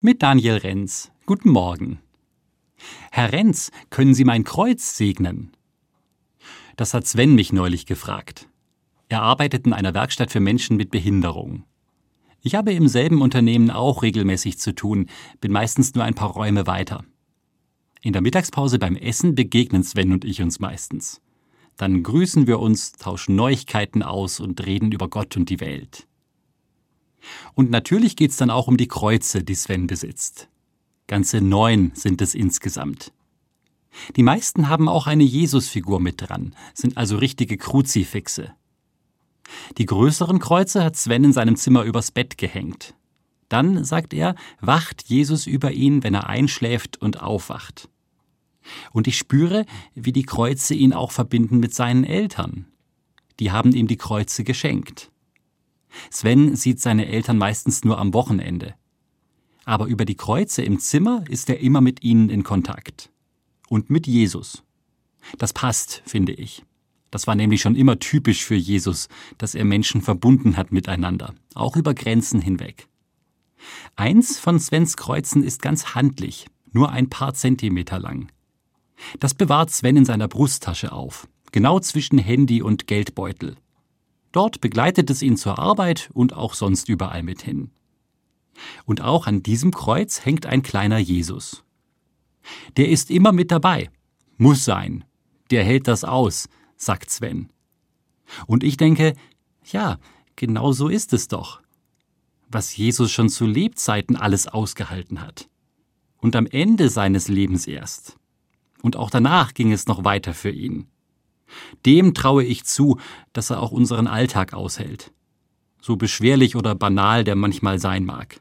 Mit Daniel Renz. Guten Morgen. Herr Renz, können Sie mein Kreuz segnen? Das hat Sven mich neulich gefragt. Er arbeitet in einer Werkstatt für Menschen mit Behinderung. Ich habe im selben Unternehmen auch regelmäßig zu tun, bin meistens nur ein paar Räume weiter. In der Mittagspause beim Essen begegnen Sven und ich uns meistens. Dann grüßen wir uns, tauschen Neuigkeiten aus und reden über Gott und die Welt. Und natürlich geht's dann auch um die Kreuze, die Sven besitzt. Ganze neun sind es insgesamt. Die meisten haben auch eine Jesusfigur mit dran, sind also richtige Kruzifixe. Die größeren Kreuze hat Sven in seinem Zimmer übers Bett gehängt. Dann, sagt er, wacht Jesus über ihn, wenn er einschläft und aufwacht. Und ich spüre, wie die Kreuze ihn auch verbinden mit seinen Eltern. Die haben ihm die Kreuze geschenkt. Sven sieht seine Eltern meistens nur am Wochenende. Aber über die Kreuze im Zimmer ist er immer mit ihnen in Kontakt. Und mit Jesus. Das passt, finde ich. Das war nämlich schon immer typisch für Jesus, dass er Menschen verbunden hat miteinander, auch über Grenzen hinweg. Eins von Svens Kreuzen ist ganz handlich, nur ein paar Zentimeter lang. Das bewahrt Sven in seiner Brusttasche auf, genau zwischen Handy und Geldbeutel. Dort begleitet es ihn zur Arbeit und auch sonst überall mit hin. Und auch an diesem Kreuz hängt ein kleiner Jesus. Der ist immer mit dabei. Muss sein. Der hält das aus, sagt Sven. Und ich denke, ja, genau so ist es doch. Was Jesus schon zu Lebzeiten alles ausgehalten hat. Und am Ende seines Lebens erst. Und auch danach ging es noch weiter für ihn. Dem traue ich zu, dass er auch unseren Alltag aushält. So beschwerlich oder banal der manchmal sein mag.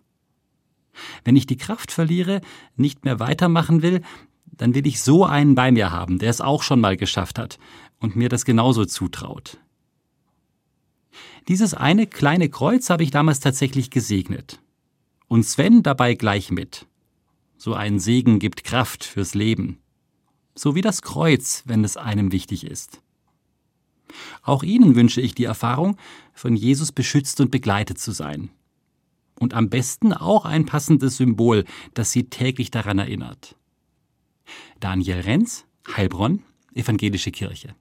Wenn ich die Kraft verliere, nicht mehr weitermachen will, dann will ich so einen bei mir haben, der es auch schon mal geschafft hat und mir das genauso zutraut. Dieses eine kleine Kreuz habe ich damals tatsächlich gesegnet. Und Sven dabei gleich mit. So ein Segen gibt Kraft fürs Leben so wie das Kreuz, wenn es einem wichtig ist. Auch Ihnen wünsche ich die Erfahrung, von Jesus beschützt und begleitet zu sein. Und am besten auch ein passendes Symbol, das Sie täglich daran erinnert. Daniel Renz, Heilbronn, Evangelische Kirche.